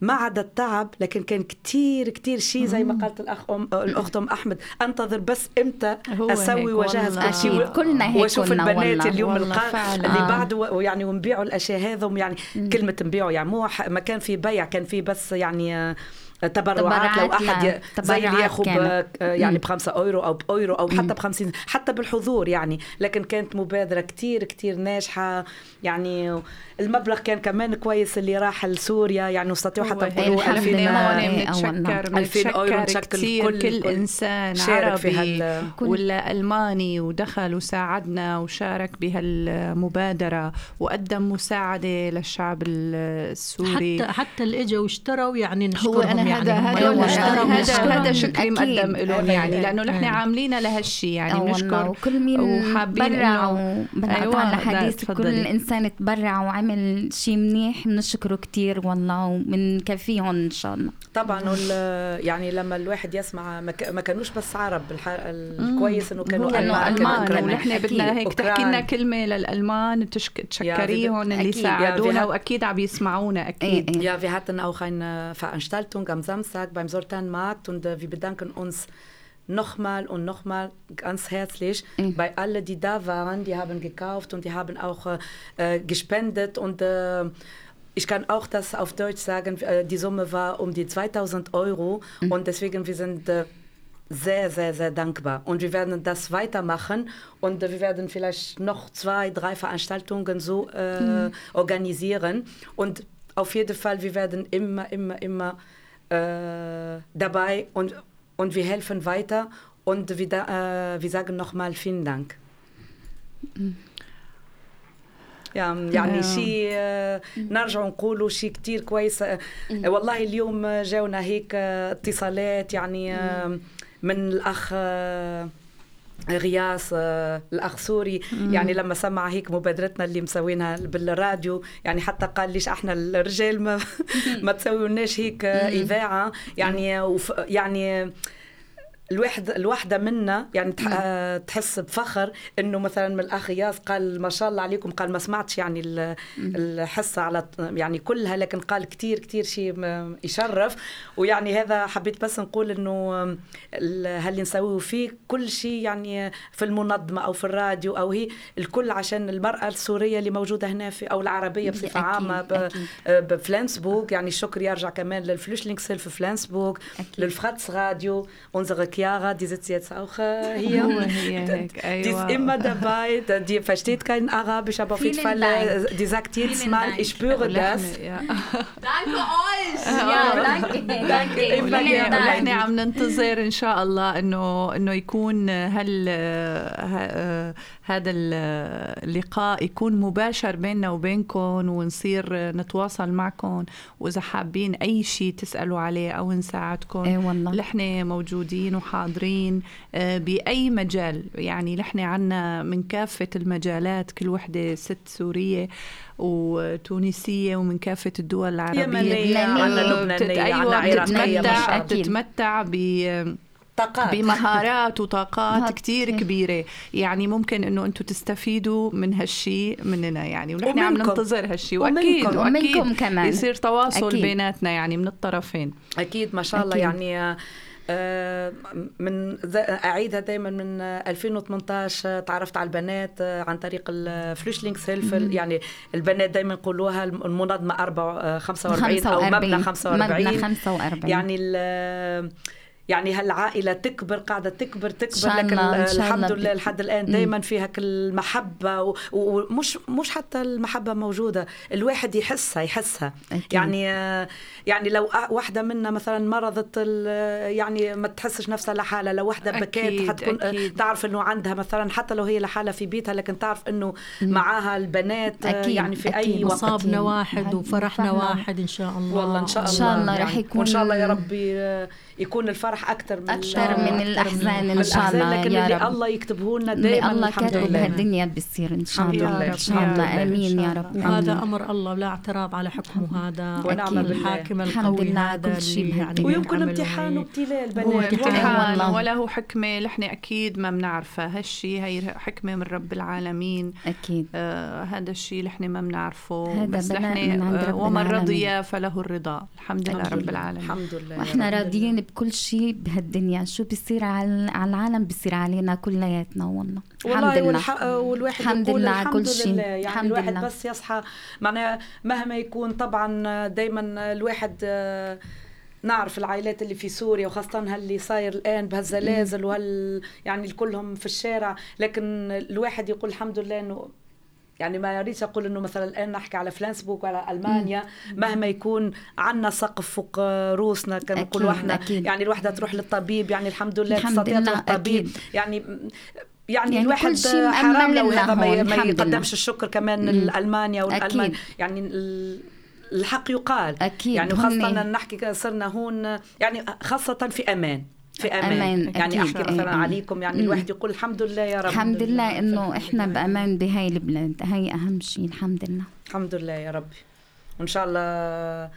ما عدا التعب لكن كان كتير كتير شيء زي ما قالت الأخ أم الأخت أم أحمد أنتظر بس إمتى أسوي واجهز. كل شيء كلنا هيك وأشوف كنا البنات والله. اليوم والله القا... اللي آه. بعده ويعني ونبيعوا الأشياء هذم يعني كلمة نبيعوا يعني مو ح- ما كان في بيع كان في بس يعني آه، تبرعات لو تبرعات أحد زي اللي تبرعات ياخذ كانت. آه، يعني. بخمسة أورو أو بأورو أو حتى بخمسين حتى بالحضور يعني لكن كانت مبادرة كتير كتير ناجحة يعني المبلغ كان كمان كويس اللي راح لسوريا يعني نستطيع حتى هو نقولوا الحمد 2000 لله. هون إيه، بنتشكر والله. 2000 أورو بنتشكر نشكل كثير كل- كل, إنسان شارك في عربي هال- ولا ألماني ودخل وساعدنا وشارك بهالمبادرة وقدم مساعدة للشعب السوري حتى حتى اللي إجوا واشتروا يعني هو نشكرهم أنا يعني هذا هذا هذا شكري. مقدم لهم. يعني لأنه نحن أكيد. عاملين لهالشيء يعني آه بنشكر وكل مين وحابين برع لا، الحديث تفضلي. كل إنسان تبرع وعمل شيء منيح بنشكره كتير والله وبنكفيهم إن شاء الله طبعا يعني لما الواحد يسمع ما كانوش بس عرب الكويس إنه كانوا ألمان. ونحن أكيد. بدنا هيك تحكي لنا. كلمة للألمان تشك... تشكريهم اللي. يا ساعدونا في- وأكيد عم يسمعونا أكيد إيه. Ja, wir hatten auch eine Veranstaltung am Samstag beim Sultanmarkt und äh, wir bedanken uns nochmal und nochmal ganz herzlich Mhm. bei allen, die da waren. Die haben gekauft und die haben auch äh, äh, gespendet und äh, ich kann auch das auf Deutsch sagen, äh, die Summe war um die 2000 Euro und deswegen wir sind äh, sehr, sehr, sehr dankbar. Und wir werden das weitermachen und wir werden vielleicht noch zwei, drei Veranstaltungen so äh, organisieren. Und auf jeden Fall, wir werden immer, immer, immer dabei und, und wir helfen weiter. Und wir, da, äh, wir sagen nochmal vielen Dank. يعني يعني آه. شيء آه، نرجع نقولوا شيء كتير كويس آه، والله اليوم جاونا هيك آه، اتصالات يعني آه، من الاخ آه، غياس آه، الاخ سوري يعني لما سمع هيك مبادرتنا اللي مسوينها بالراديو يعني حتى قال ليش إحنا الرجال ما ما تسويوناش هيك آه، إذاعة. يعني وف يعني الواحد الواحدة منا يعني آه، تحس بفخر إنه مثلا من الأخ ياس قال ما شاء الله عليكم قال ما سمعتش يعني ال- الحصة على يعني كلها لكن قال كتير كتير شيء يشرف. ويعني هذا حبيت بس نقول إنه هاللي نسويه فيه كل شيء يعني في المنظمة أو في الراديو أو هي؟ الكل عشان المرأة السورية اللي موجودة هنا في أو العربية بصفة أكيد، عامة ب- أكيد. آه، بفلانسبورغ. يعني الشكر يرجع كمان للفلوشلينغسهilfe في فلانسبورغ أكيد. للفratz Radio, unsere Chiara, die sitzt jetzt auch äh, hier. Die ist أيوه immer dabei, da- die versteht kein Arabisch, aber auf jeden Fall, äh, Dank. die sagt jedes Vielen Mal, Dank. ich spüre das. Danke euch يا danke danke إيه، ونحن Vielen Dank. ونحن عم ننتظر ان شاء الله انه انه يكون هال هذا اللقاء يكون مباشر بيننا وبينكم ونصير نتواصل معكم واذا حابين اي شيء تسالوا عليه أو نساعدكم اي والله نحن موجودين وحاضرين آه، بأي مجال يعني نحن عنا من كافة المجالات كل وحدة ست سورية وتونسية ومن كافة الدول العربية يمنية، عنا آه، لبنانية، بتت- عنا أيوة شاء بتتمتع الله. بتتمتع ب طاقات بمهارات وطاقات كتير. كبيرة يعني ممكن إنه أنتم تستفيدوا من هالشي مننا يعني ونحن عم. ننتظر هالشي ومنكم. واكيد وأكيد ومنكم كمان. يصير تواصل أكيد. بيناتنا يعني من الطرفين أكيد ما شاء الله أكيد. يعني آه، من ز- أعيدها دائما من آه، 2018 آه، تعرفت على البنات آه، عن طريق الفلوشلينغسهilfe يعني البنات دائما يقولوها المنظمة 4 45 أو مبنى 45 مبنى 45 يعني يعني هالعائلة تكبر قاعدة تكبر تكبر لكن إن الحمد. لله لحد الآن دائما في هك المحبة ومش مش حتى المحبة موجودة الواحد يحسها يحسها أكيد. يعني آه، يعني لو واحدة منا مثلا مرضت ال- يعني ما تحسش نفسها لحالها لو واحدة بكيت حتكون أكيد. تعرف إنه عندها مثلا حتى لو هي لحالها في بيتها لكن تعرف إنه معاها البنات آه، أكيد، يعني في أي أكيد. وقت مصابنا واحد. وفرحنا وفرحنا. واحد إن شاء الله والله إن شاء إن الله شاء الله يعني رح يكون- وإن شاء الله يا ربي آه، يكون الفرح أكثر من أكثر من الأحزان إن شاء الله لكن يا اللي رب. الله يكتبه لنا اللي دائما الله الحمد كاتب لله هالدنيا بتصير إن شاء الحمد الله لله، إن شاء الله لله. آمين يا رب آمين. أمر الله ولا اعتراض على حكمه هذا ونعم. الحاكم الحمد القوي هذا كل شيء يعني بهالدنيا. ويمكن امتحان وابتلاء البنات امتحان. وله حكمة اللي إحنا أكيد ما بنعرفها هالشي هي حكمة من رب العالمين أكيد آه هذا الشيء إحنا ما بنعرفه هذا بس نحن من عند آه ومن. رضي فله الرضا الحمد لله رب. العالمين الحمد لله وإحنا. راضيين بكل شيء بهالدنيا شو بيصير على العالم بيصير علينا كلياتنا والله. الحمد والله لله. والح... والواحد الحمد يقول لله الحمد كل شيء. لله. يعني الحمد الواحد لله. بس يصحى معناها مهما يكون طبعا دائما الواحد آه، نعرف العائلات اللي في سوريا وخاصة هاللي صاير الآن بهالزلازل وهال يعني كلهم في الشارع. لكن الواحد يقول الحمد لله إنه يعني ما يريدش أقول إنه مثلا الآن نحكي على فلانسبوك وعلى ألمانيا مهما يكون عنا سقف فوق روسنا كما أكيد، نقولوا إحنا. يعني الوحده تروح للطبيب يعني الحمد لله تستطيع تروح طبيب أكيد. يعني يعني, يعني الواحد كل شيء حرام لو هذا ما. يقدمش الشكر كمان. لألمانيا والألمان. يعني ال- الحق يقال أكيد، يعني هن- نحكي صرنا هون يعني خاصة في أمان في أمان, أمان، يعني أكيد. احكي مثلا مم. عليكم يعني. الواحد يقول الحمد لله يا رب الحمد لله إنه إحنا بأمان بهاي البلاد هاي أهم شيء الحمد لله الحمد لله يا ربي وإن شاء الله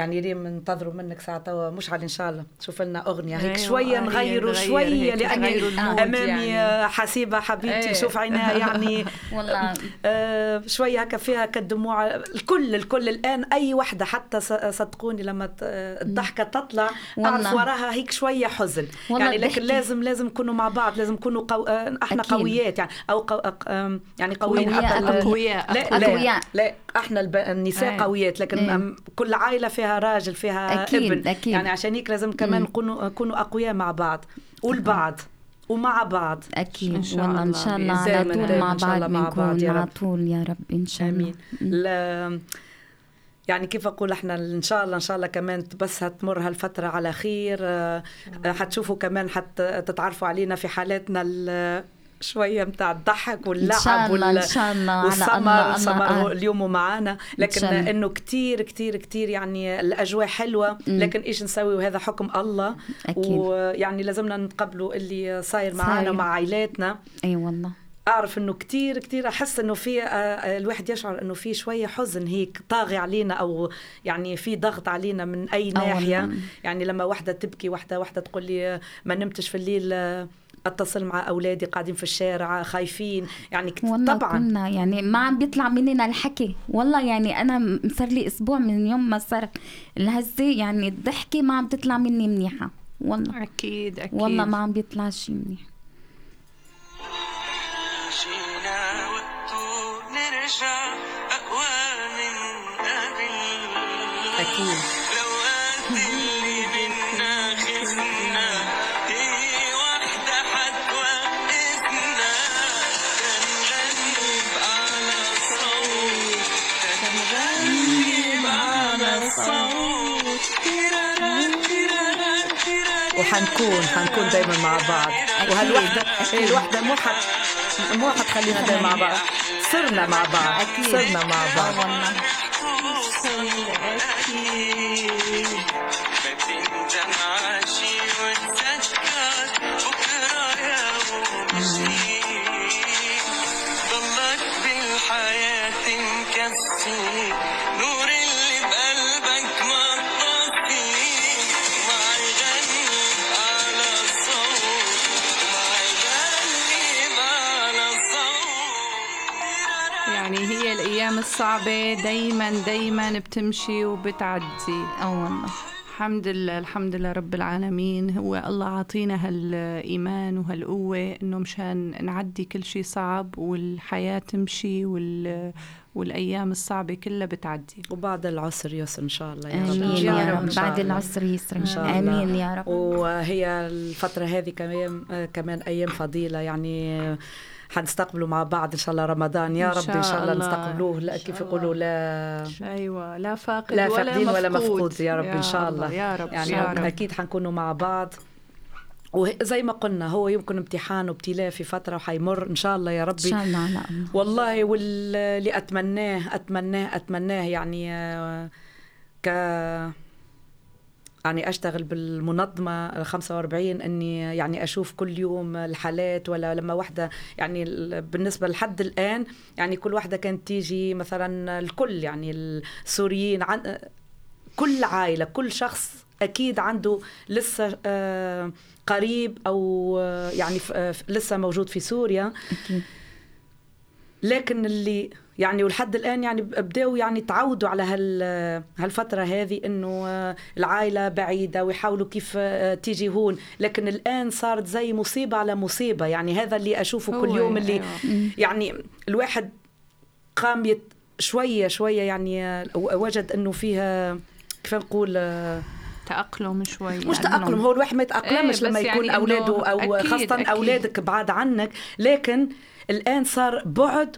يعني ريم ننتظروا منك ساعة توا مش على إن شاء الله شوف لنا أغنية هيك أيوة، شوية نغيروا نغير شوية لاني أمامي يعني. حسيبة حبيبتي أيه. شوف عينها يعني والله آه، شوية هكا فيها كالدموع الكل الكل الآن أي وحدة حتى صدقوني لما الضحكة تطلع. أعرف وراها هيك شوية حزن يعني لكن. لازم لازم نكونوا مع بعض لازم نكونوا قو... آه، إحنا أكيد. قويات يعني أو قو... أق- يعني قويين قوياء، حتى ال- أقوياء لا أقوياء. لا لا إحنا الب... النساء أيه. قويات لكن. أم، كل عائلة فيها راجل فيها أكيد، ابن. أكيد. يعني عشان هيك لازم كمان. نكونوا نكونوا أقوياء مع بعض والبعض ومع بعض. أكيد. إن شاء والله إن الله. شاء الله على طول مع إن شاء بعض الله مع بعض بنكون يا على. طول يا رب إن شاء الله. آمين. يعني كيف أقول إحنا إن شاء الله إن شاء الله كمان بس هتمر هالفترة على خير. آه، آه، حتشوفوا كمان حت تتعرفوا علينا في حالاتنا ال- شوية متاع الضحك واللعب شاء الله وال- ان شاء الله والسمر هو الله اليوم معانا. لكن. إنه كتير كتير كتير يعني الأجواء حلوة. لكن إيش نسوي؟ وهذا حكم الله. أكيد. ويعني لازمنا نتقبلوا اللي صاير معانا. ومع عائلاتنا. أي والله. أعرف إنه كتير كتير أحس إنه في آه، آه، الواحد يشعر إنه في شوية حزن هيك طاغي علينا أو يعني في ضغط علينا من أي آه ناحية. يعني لما واحدة تبكي واحدة واحدة تقول لي آه، ما نمتش في الليل آه، أتصل مع أولادي قاعدين في الشارع خايفين. يعني كت- والله طبعا. كنا يعني ما عم بيطلع مننا الحكي. والله يعني أنا صار لي أسبوع من يوم ما صار. الهزه يعني الضحكة ما عم تطلع مني منيحة. والله. أكيد أكيد. والله ما عم بيطلع شيء منيح. مشينا وقته نرجع أقوى من قبل. أكيد. وحنكون حنكون دائما مع بعض. وهالوحده الوحدة مو حت مو حتخلينا دائما مع بعض. صرنا مع بعض. أكيد. صرنا مع بعض. والله. ما تندم الصعبة دايما دايما بتمشي وبتعدي. آه والله. الحمد لله الحمد لله رب العالمين. هو الله عطينا هالإيمان وهالقوة إنه مشان نعدي كل شيء صعب والحياة تمشي وال والأيام الصعبة كلها بتعدي. وبعد العسر يسر إن شاء الله يا رب. آمين إن شاء يا الله، رب. إن شاء بعد الله. العسر يسر إن شاء الله. آمين يا رب. وهي الفترة هذه كمان كمان أيام فضيلة. يعني حنستقبلوا مع بعض إن شاء الله رمضان. يا رب إن شاء الله. نستقبلوه. لا كيف يقولوا لا أيوه لا فاقد لا ولا فاقدين مفقود ولا مفقود. يا رب إن شاء الله يا رب يعني يا رب. أكيد حنكونوا مع بعض. وزي ما قلنا هو يمكن امتحان وابتلاء في فترة وحيمر. إن شاء الله يا إن ربي شاء الله على الله والله واللي أتمناه أتمناه أتمناه يعني آه، ك يعني أشتغل بالمنظمة ال 45 إني يعني أشوف كل يوم الحالات ولا لما واحدة يعني ال- بالنسبة لحد الآن يعني كل واحدة كانت تيجي مثلا الكل يعني السوريين عن كل عائلة كل شخص أكيد عنده لسه آه، قريب أو آه، يعني آه، لسه موجود في سوريا. أكيد. لكن اللي يعني ولحد الآن يعني بداوا يعني تعودوا على هال هالفترة هذه إنه آه، العائلة بعيدة ويحاولوا كيف آه، تيجي هون لكن الآن صارت زي مصيبة على مصيبة يعني هذا اللي أشوفه كل يوم اللي أيوة. يعني الواحد قام يت شوية شوية يعني آه، وجد إنه فيها كيف نقول تأقلم شوي مش يعني. تأقلم هو الواحد ما يتأقلمش إيه، لما يكون يعني أولاده أو أكيد، خاصة أكيد. أولادك بعاد عنك لكن الآن صار بعد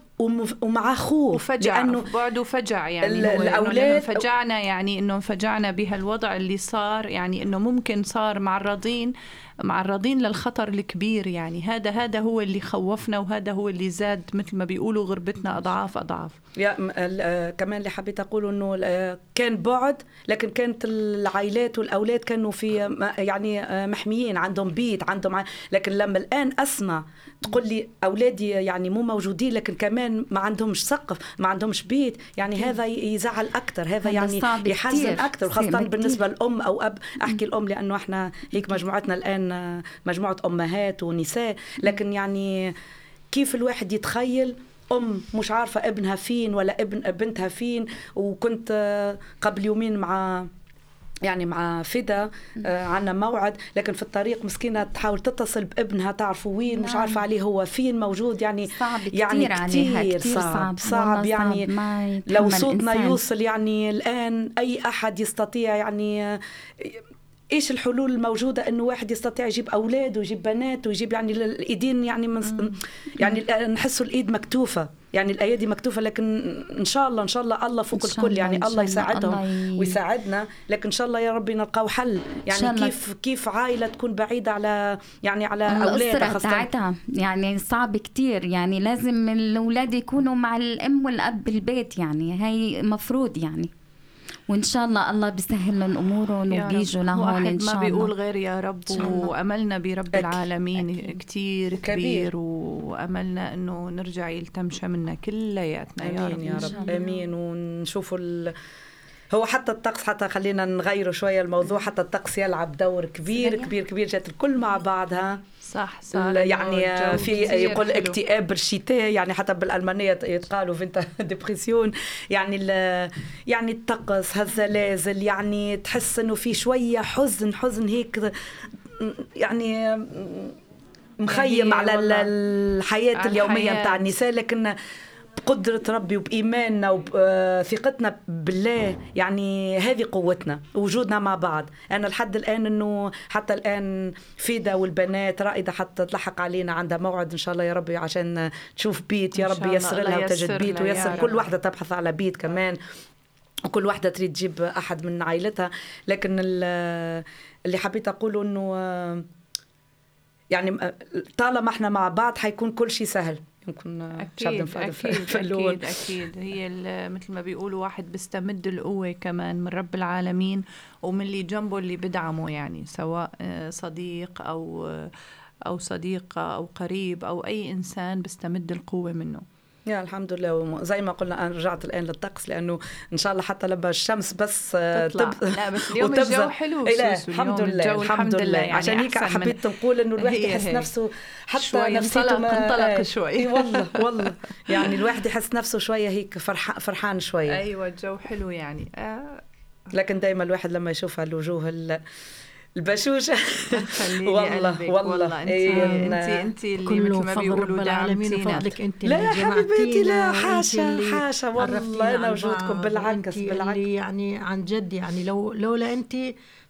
ومع خوف وفجع لأنه بعد وفجع يعني ال- هو إنه الأولاد- لأنه انفجعنا يعني إنه انفجعنا بهالوضع اللي صار يعني إنه ممكن صار معرضين معرضين للخطر الكبير يعني. هذا هذا هو اللي خوفنا وهذا هو اللي زاد مثل ما بيقولوا غربتنا اضعاف أضعاف. يا آه، كمان اللي حبيت أقوله إنه آه، كان بعد لكن كانت العائلات والأولاد كانوا في م- يعني آه، محميين عندهم بيت عندهم لكن لما الآن أسمع تقول لي أولادي يعني مو موجودين لكن كمان ما عندهمش سقف ما عندهمش بيت يعني هذا يزعل أكثر هذا يعني يحزن خاصة كتير. بالنسبة لأم أو أب. أحكي الأم لأنه إحنا هيك مجموعتنا الآن مجموعة أمهات ونساء. لكن يعني كيف الواحد يتخيل أم مش عارفة ابنها فين ولا ابن بنتها فين. وكنت قبل يومين مع يعني مع فدا آه عنا موعد. لكن في الطريق مسكينة تحاول تتصل بابنها تعرفوا وين مش نعم. عارفه عليه هو فين موجود يعني صعب كتير يعني كتير كتير صعب. صعب. صعب يعني صعب لو صوتنا. يوصل يعني الآن أي أحد يستطيع يعني إيش الحلول الموجودة إنه واحد يستطيع يجيب أولاد ويجيب بنات ويجيب يعني الإيدين يعني من يعني نحسوا الإيد مكتوفة. يعني الأيادي مكتوفة لكن إن شاء الله إن شاء الله الله فوق الكل. الله، يعني الله الله، يساعدهم الله ي- ويساعدنا. لكن إن شاء الله يا ربي نلقاو حل. يعني. كيف كيف عائلة تكون بعيدة على يعني على أولادها خاصة؟ تاعتها يعني صعب كتير. يعني لازم الأولاد يكونوا مع الأم والأب بالبيت يعني هي مفروض يعني. وإن شاء الله الله بيسهل لهم رب. وبيجوا لهون واحد إن ما شاء بيقول الله غير يا رب شاء الله. وأملنا برب أكيد. العالمين أكيد. كتير كبير. كبير وأملنا إنه نرجع يلتم شملنا كلياتنا يا رب امين يا شاء رب الله. آمين ونشوفوا ال... هو حتى الطقس حتى خلينا نغيروا شوية الموضوع حتى الطقس يلعب دور كبير. كبير كبير جات الكل مع بعضها صح إنه يعني في يقول. اكتئاب الشتاء يعني حتى بالألمانية يتقالوا Winterdepression يعني يعني الطقس هالزلازل يعني تحس إنه في شوية حزن حزن هيك يعني مخيم هي على الحياة. بتاع النساء لكن بقدرة ربي وبإيماننا وثقتنا بالله يعني هذه قوتنا وجودنا مع بعض أنا لحد الآن أنه حتى الآن فيدا والبنات رائدة حتى تلحق علينا عندها موعد إن شاء الله يا ربي عشان تشوف بيت يا إن رب شاء الله. يسر لها وتجد بيت ويسر. كل واحدة تبحث على بيت كمان وكل واحدة تريد تجيب أحد من عائلتها لكن ال- اللي حبيت أقوله أنه يعني طالما إحنا مع بعض حيكون كل شيء سهل يمكن نفعل في- أكيد. أكيد هي مثل ما بيقولوا واحد بيستمد القوة كمان من رب العالمين ومن اللي جنبه اللي بدعمه يعني سواء آه، صديق أو أو صديقة أو قريب أو أي إنسان بيستمد القوة منه يا الحمد لله زي ما قلنا أنا رجعت الآن للطقس لأنه إن شاء الله حتى لما الشمس بس آه، تطلع. تب- لا، بس اليوم. الجو حلو إيه لا الحمد لله الجو الحمد لله يعني عشان هيك حبيت نقول إنه الواحد يحس. نفسه حتى شوي انطلق- ما- انطلق إيه. شوي. إيه والله والله يعني الواحد يحس نفسه شوية هيك فرحان فرحان شوية أيوة الجو حلو يعني آه لكن دائما الواحد لما يشوف الوجوه ال- البشوشة والله- قلبك والله. انت إيه، أنت اللي كله مثل ما بيقولوا العالمين دعمتينا لا يا حبيبتي لا حاشا حاشا والله أنا وجودكم بالعكس بالعكس يعني عن جد يعني لو لولا أنت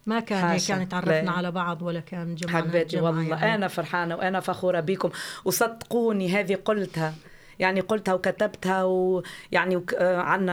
ما كان هيك. يعني تعرفنا. على بعض ولا كان جمعنا حبيتي والله يعني. أنا فرحانة وأنا فخورة بكم وصدقوني هذه قلتها يعني قلتها وكتبتها ويعني وك... آه، عن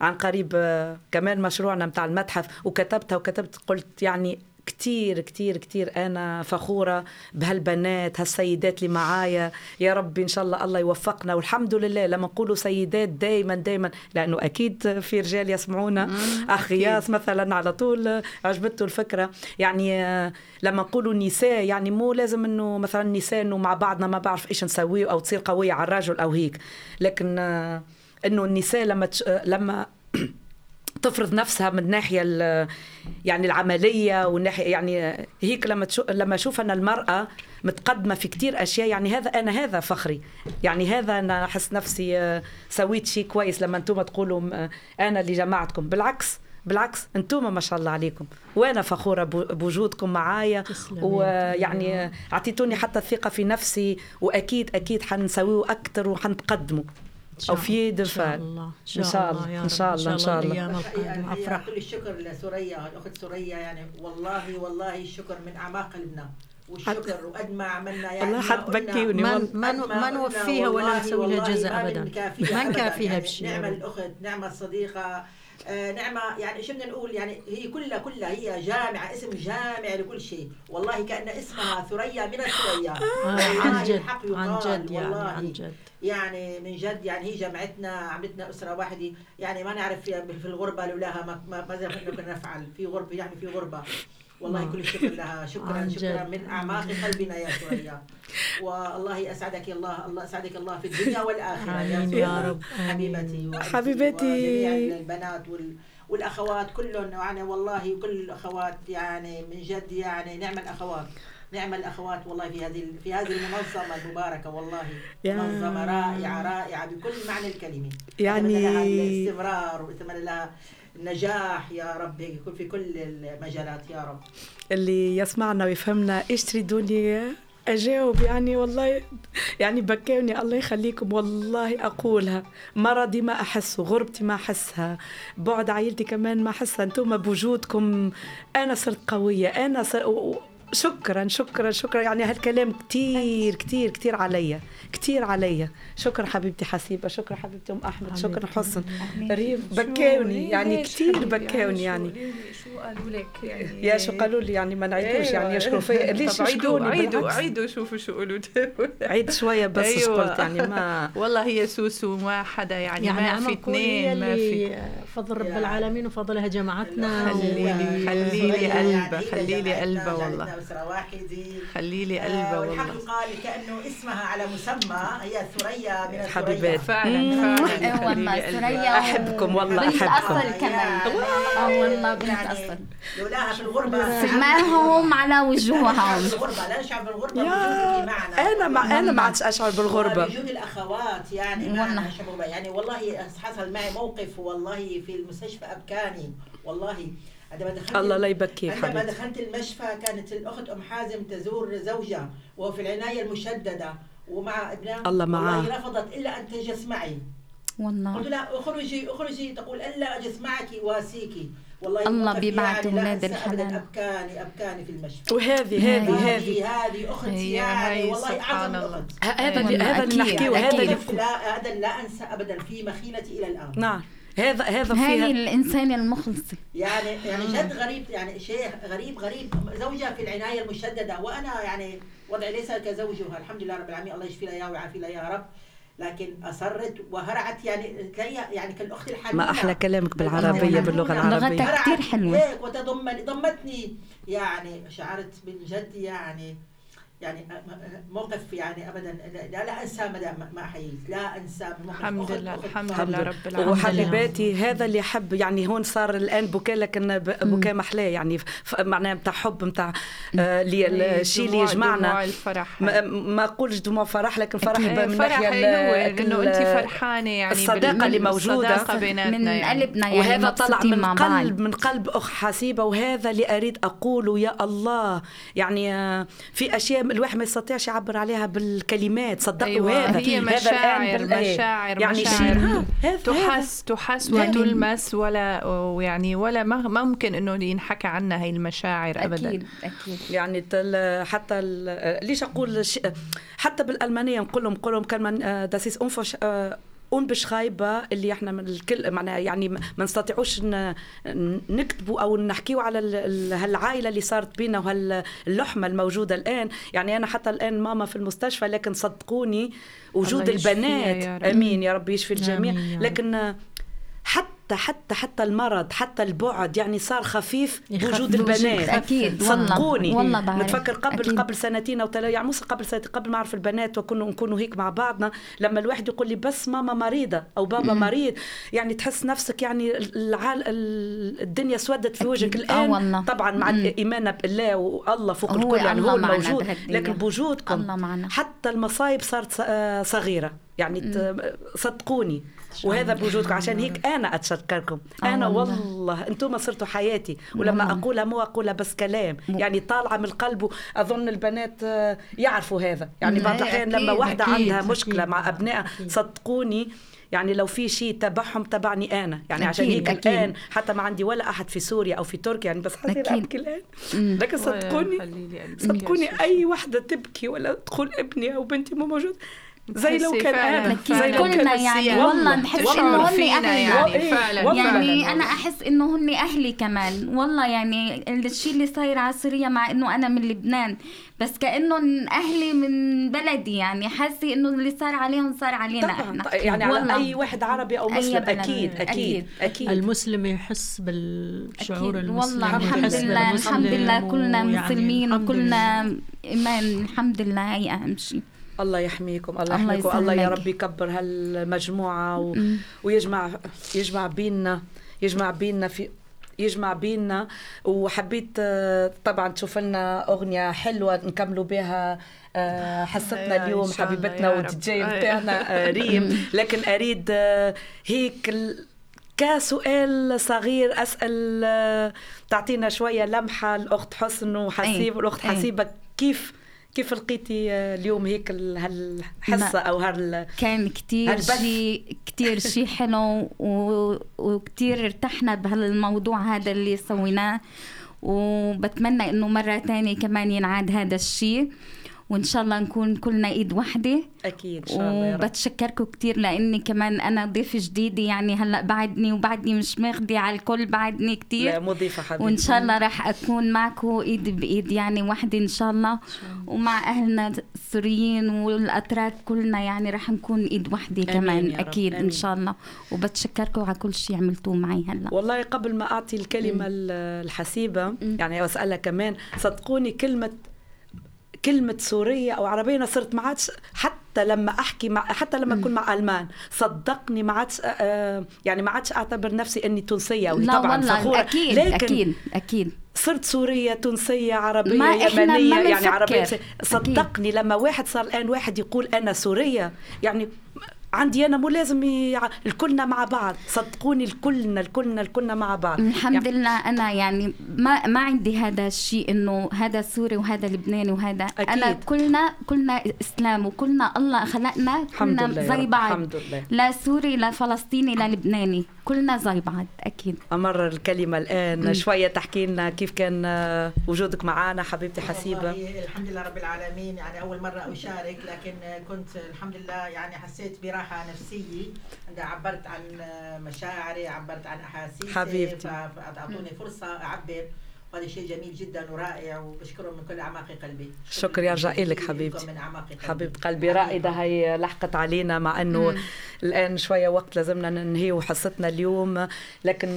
عن قريب آه، كمان مشروعنا متاع المتحف وكتبتها وكتبت قلت يعني كتير كتير كتير أنا فخورة بهالبنات هالسيدات اللي معايا. يا رب إن شاء الله الله يوفقنا. والحمد لله لما نقولوا سيدات دايما دايما لأنه أكيد في رجال يسمعونا. أخ ياس مثلا على طول عجبته الفكرة. يعني آه، لما نقولوا نساء يعني مو لازم إنه مثلا نساء إنه مع بعضنا ما بعرف إيش نسويه أو تصير قوية على الرجل أو هيك. لكن آه، إنه النساء لما تش... لما تفرض نفسها من الناحيه ال- يعني العملية والناحيه يعني هيك لما تشو لما أشوف أن المرأة متقدمة في كتير أشياء يعني هذا أنا هذا فخري. يعني هذا أنا أحس نفسي آه، سويت شيء كويس لما أنتم تقولوا آه، أنا اللي جمعتكم. بالعكس بالعكس أنتم ما شاء الله عليكم. وأنا فخورة بو- بوجودكم معايا. ويعني أعطيتوني حتى الثقة في نفسي وأكيد أكيد حنسويه أكثر وحنتقدموا أو شاء- في إن شاء دفاع الله. إن شاء الله، رب. شاء الله، إن شاء الله. الأيام القادمة يعني أفرح. كل الشكر لسوريا الاخت سوريا يعني والله والله الشكر من أعماق قلبنا والشكر وقد ما عملنا يعني والله ما حتبكيوني قلنا- ما ما ما نوفيها ولا نسوي لها والله جزء ما ما. نكافيها بشيء أبداً. الأخت نعمة الصديقة آه، نعمة يعني شو بدنا نقول؟ يعني هي كلها كلها هي جامعة اسم جامع لكل شيء. والله كأن اسمها ثريا من الثريا. آه، والله عن جد عن جد يعني والله. عن جد. يعني من جد يعني هي جمعتنا عملتنا أسرة واحدة. يعني ما نعرف في في الغربة لولاها ما ما ماذا كنا نفعل. في غربة يعني في غربة. والله نعم. كل الشكر لها شكرا شكرا. من أعماق قلبنا يا سوريا والله أسعدك الله الله أسعدك الله في الدنيا والآخرة يا. رب. حبيبتي حبيبتي. البنات وال والأخوات كلهم يعني والله كل الأخوات يعني من جد يعني نعم الأخوات نعم الأخوات والله في هذه في هذه المنظمة المباركة والله يا- منظمة رائعة رائعة بكل معنى الكلمة يعني- لها الاستمرار واتمنى لها النجاح يا رب يكون في كل المجالات يا رب. اللي يسمعنا ويفهمنا إيش تريدوني أجاوب يعني والله يعني بكوني الله يخليكم والله أقولها. مرضي ما احسه غربتي ما أحسها بعد عائلتي كمان ما أحسها أنتم بوجودكم. أنا صرت قوية أنا صر... شكرا شكرا شكرا. يعني هالكلام كتير كتير كتير عليا كتير عليا. شكرا حبيبتي حسيبة شكرا حبيبتي أم أحمد شكرا حسن. ريم بكوني يعني كتير بكوني يعني شو قالوا لك؟ يعني يا شو قالوا لي؟ يعني ما نعيدوش يعني يشكروا فيا. ليش عيدوا عيدوا عيدوا شوفوا شو قولوا. عيد شوية بس أيوة. قلت يعني ما والله هي سوسو ما حدا يعني, يعني ما في اثنين ما في فضل رب يعني العالمين وفضلها جمعتنا خليلي- خليلي هي خليلي قلبها والله. أسرة واحدة. خليلي آه، قلبها والحق والله يقال كأنه اسمها على مسمى. هي ثريا من حبيبات. الثريا فعلا إيه فعلا. والله خليلي قلبها. ثريا أحبكم والله أحبكم. أصل كمان. آه والله بنت أصل. لولاها في الغربة. سماهم على وجوههم. في الغربة لا نشعر بالغربة معنا. أنا ما أنا ما عادش أشعر بالغربة. وجود الأخوات يعني والله. معنا يعني والله حصل معي موقف والله في المستشفى أبكاني. والله عندما دخلت الله لا يبكيك عندما حبيبتي. دخلت المشفى كانت الأخت أم حازم تزور زوجها وهو في العناية المشددة ومع ابنها. الله معاه. والله رفضت إلا أن تجلس معي. والله. قلت لها أخرجي أخرجي. تقول ألا أجلس معك واسيكي والله الله بيبعت لا أولاد أنسى أبداً الحلال. أبكاني أبكاني في المشفى. وهذه هذه هذه هذه. أختي يعني والله سبحان أعظم الله. الأخت. هذا هذا اللي نحكيه وهذا. اللي لا هذا لا أنسى ابدا في مخيلتي إلى الآن. نعم. هذا هذا هاي فيها الإنسانة المخلصة يعني يعني جد غريب يعني شيء غريب غريب. زوجها في العناية المشددة. وأنا يعني وضعي ليس كزوجها. الحمد لله رب العالمين. الله يشفي لها اياه ويعافي لها يا رب. لكن أصرت وهرعت يعني كي يعني كالأخت الحنونه ما أحلى كلامك بالعربية الحنونة. باللغة لغتها العربية. هرعت كتير حلوة. هيك وتضمني ضمتني يعني شعرت من جد يعني يعني موقف يعني ابدا لا, لا انسى مدام ما احييت لا انسى موقف الحمد لله الحمد. لله رب العالمين وحبيباتي هذا اللي حب يعني هون صار الآن بكاء لكن ب- بكاء محلاه يعني ف- معناه نتاع حب نتاع آه، اللي الشيء اللي يجمعنا دموع الفرح ما, ما أقولش دموع فرح لكن فرح إيه، من فرح ناحية إنه أنت فرحانة يعني الصداقة بال- اللي موجودة. الصداقة بيناتنا من يعني. قلبنا يعني وهذا طلع من. قلب من قلب أخ حسيبة وهذا اللي أريد أقوله يا الله يعني آه، في أشياء الواحد ما يستطيعش يعبر عليها بالكلمات صدقوا أيوة هذا هي هذا مشاعر إيه. مشاعر يعني مشاعر آه، هذا هذا. تحس تحس يعني- وتلمس ولا ويعني ولا ما ممكن إنه ينحكى عنها هي المشاعر ابدا أكيد أكيد يعني تل حتى ليش أقول حتى بالألمانية نقول لهم نقول لهم كلمة داسيس انفش unbeschreibbar اللي إحنا من الكل معناها يعني ما نستطيعوش نكتبوا أو نحكيو على ال- ال- هالعائلة اللي صارت بينا وهاللحمه الموجودة الآن يعني أنا حتى الآن ماما في المستشفى لكن صدقوني وجود البنات يا. آمين يا رب يشفي الجميع. لكن حتى حتى حتى المرض حتى البعد يعني صار خفيف. بوجود البنات والله. صدقوني والله بعرف. نتفكر قبل أكيد. قبل سنتين أو ثلاثة يعني مو قبل سنتين قبل ما أعرف البنات وكنا نكونوا هيك مع بعضنا لما الواحد يقول لي بس ماما مريضة أو بابا مريض يعني تحس نفسك يعني العال ال- الدنيا سودت في وجهك. آه الآن والله. طبعا مع. الإيمان بالله والله فوق الكل يعني هو الموجود. لكن بوجودكم. حتى المصايب صارت آه، صغيرة يعني صدقوني وهذا بوجودكم عشان هيك أنا أتشكركم آه أنا والله. أنتم صرتوا حياتي ولما. اقولها مو اقولها بس كلام يعني طالعة من القلب أظن البنات آه، يعرفوا هذا يعني. بعض الأحيان لما واحدة عندها مشكلة مع ابنائها. صدقوني يعني لو في شيء تبعهم تبعني أنا يعني عشان هيك. الآن حتى ما عندي ولا أحد في سوريا أو في تركيا يعني بس أكيد. أبكي الآن. لكن صدقوني صدقوني. أي وحده تبكي ولا تقول ابني أو بنتي مو موجود زي لو كان أنا أكيد. زي لو كان يعني والله. نحس إنه هن أهلي يعني إيه، فعلا. يعني. أنا أحس إنه هن أهلي كمان والله يعني الشيء اللي صاير على سوريا مع إنه أنا من لبنان بس كانهم أهلي من بلدي يعني حاسة إنه اللي صار عليهم صار علينا طبعا إحنا طبعاً. يعني على. أي واحد عربي أو مسلم بلد. أكيد أكيد أكيد. أكيد المسلم يحس بالشعور أكيد. المسلم والله الحمد لله الحمد لله كلنا ويعني مسلمين وكلنا. إيمان الحمد لله هي اهم شيء الله يحميكم الله الله يحميكم الله يا يسلمك. رب يكبر هالمجموعة و... ويجمع يجمع بيننا يجمع بيننا في يجمع بيننا وحبيت طبعا تشوف لنا أغنية حلوة نكملوا بها آه، حصتنا يا اليوم الله حبيبتنا يا رب. والدي أي. بتاعنا آه، ريم لكن أريد آه، هيك ال- كسؤال صغير أسأل تعطينا شوية لمحة الاخت حسن وحسيب. والاخت أي. حسيبة كيف كيف لقيتي آه، اليوم هيك ال- هالحصة أو هال كان هالبث. شيء كتير شيء حلو و... وكتير ارتحنا بهالموضوع هذا اللي سويناه وبتمنى إنه مرة تانية كمان ينعاد هذا الشيء وإن شاء الله نكون كلنا إيد واحدة أكيد إن شاء الله وبتشكركم كتير لأني كمان أنا ضيفة جديدة يعني هلأ بعدني وبعدني مش ماخدة على الكل بعدني كتير. لا مضيفه حبيبتي. وإن شاء الله راح أكون معكم إيد بإيد يعني وحدة إن شاء الله. ومع أهلنا السوريين والأتراك كلنا يعني راح نكون إيد آمين كمان. أكيد إن آمين. شاء الله. وبتشكركم على كل شيء عملتوه معي هلأ. والله قبل ما أعطي الكلمة ال- الحسيبة يعني أسألها كمان صدقوني كلمة كلمة سورية أو عربية أنا صرت ما عادش حتى لما أحكي مع حتى لما أكون مع ألمان. صدقني ما عادش آه، يعني ما عادش أعتبر نفسي إني تونسية أو لا طبعا والله فخورة. أكيد لكن أكيد أكيد. صرت سورية تونسية عربية ما إحنا ما يمنية يعني. عربية أكيد. صدقني لما واحد صار الآن واحد يقول أنا سورية يعني عندي أنا مو لازم يع... الكلنا مع بعض. صدقوني الكلنا الكلنا الكلنا مع بعض. الحمد يعني لله. أنا يعني ما ما عندي هذا الشيء إنه هذا سوري وهذا لبناني وهذا. أكيد. انا كلنا كلنا إسلام وكلنا الله خلقنا كلنا زي بعض. لا سوري لا فلسطيني لا لبناني. كلنا زي بعض أكيد. أمر الكلمة الآن. شوية تحكي لنا كيف كان وجودك معنا حبيبتي حسيبة. والله الحمد لله رب العالمين. يعني أول مرة أشارك لكن كنت الحمد لله يعني حسيت براحة نفسية. عندما عبرت عن مشاعري عبرت عن أحاسيسي. حبيبتي. فأعطوني فرصة أعبر وهذا شيء جميل جدا ورائع وبشكرهم من كل أعماق قلبي. شكر يرجع جزيل حبيبتي. من أعماق قلبي. حبيبة قلبي رائدة هي لحقت علينا مع إنه الآن شوية وقت لازمنا ننهي حصتنا اليوم لكن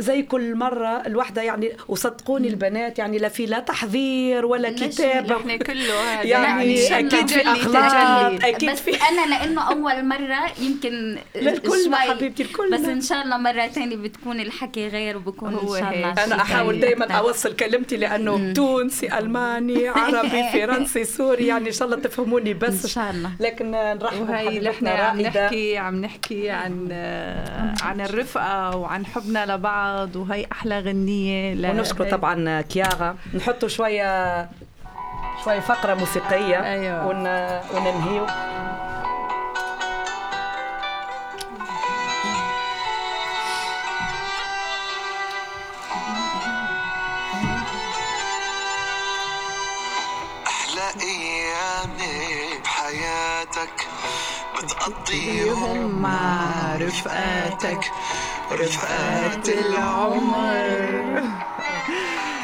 زي كل مرة الوحدة يعني وصدقوني البنات يعني لا في لا تحضير ولا كتابة. إحنا كله هذا. يعني إن. أكيد في أخلاق. أكيد بس في أنا لأنه أول مرة يمكن للكل حبيبتي الكل. بس إن شاء الله مرة تانية بتكون الحكي غير وبكون هو ان شاء الله. أنا أحاول أكتر. أوصل كلمتي لأنه تونسي ألماني عربي فرنسي سوري يعني إن شاء الله تفهموني بس. شاء الله. لكن نرحب وهي بحبيبتنا نحن عم نحكي عم نحكي عن عن الرفقة وعن حبنا لبعض. وهي أحلى غنية ل- ونشكر طبعا كيارا. نحطوا شوية شوية فقرة موسيقية أيوة. ون... وننهيو. بتقضيهم مع رفقاتك. رفقات العمر.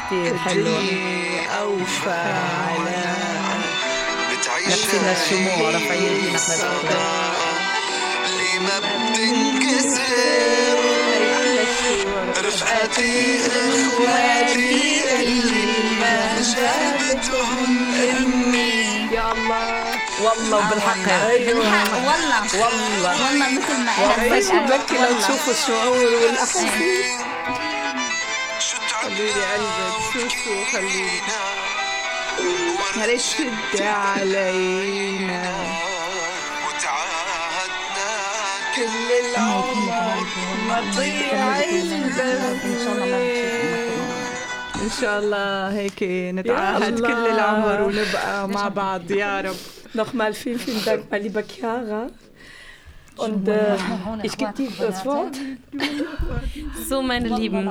كثير حلوة. أوفى على نفسنا الشموع رافعين ايدينا إحنا ما بتنكسر. رفقاتي إخواتي اللي ما جابتهم امي يا الله. والله وبالحق بالحق والله. والله. والله مثل ما أنا إيش فجأة بكي لو تشوفوا الشعور والاحاسيس شو خليلي قلبك شوفوا تعبنا هلك شد علينا. وتعاهدنا كل العمر ما تضيع إن شاء الله ما إن شاء الله هيك نتعاهد. كل العمر ونبقى مع بعض. يا رب. Nochmal vielen, vielen Dank, mein lieber Chiara. Und äh, ich gebe dir das Wort. So, meine Lieben,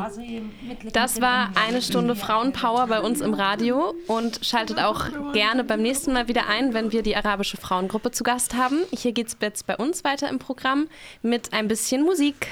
das war eine Stunde Frauenpower bei uns im Radio und schaltet auch gerne beim nächsten Mal wieder ein, wenn wir die arabische Frauengruppe zu Gast haben. Hier geht es jetzt bei uns weiter im Programm mit ein bisschen Musik.